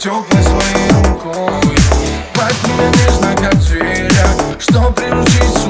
теплой своей рукой. Подними нежно, как зверя, что приручить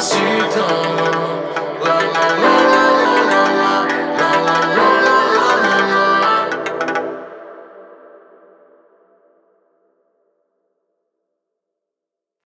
si dans la la la.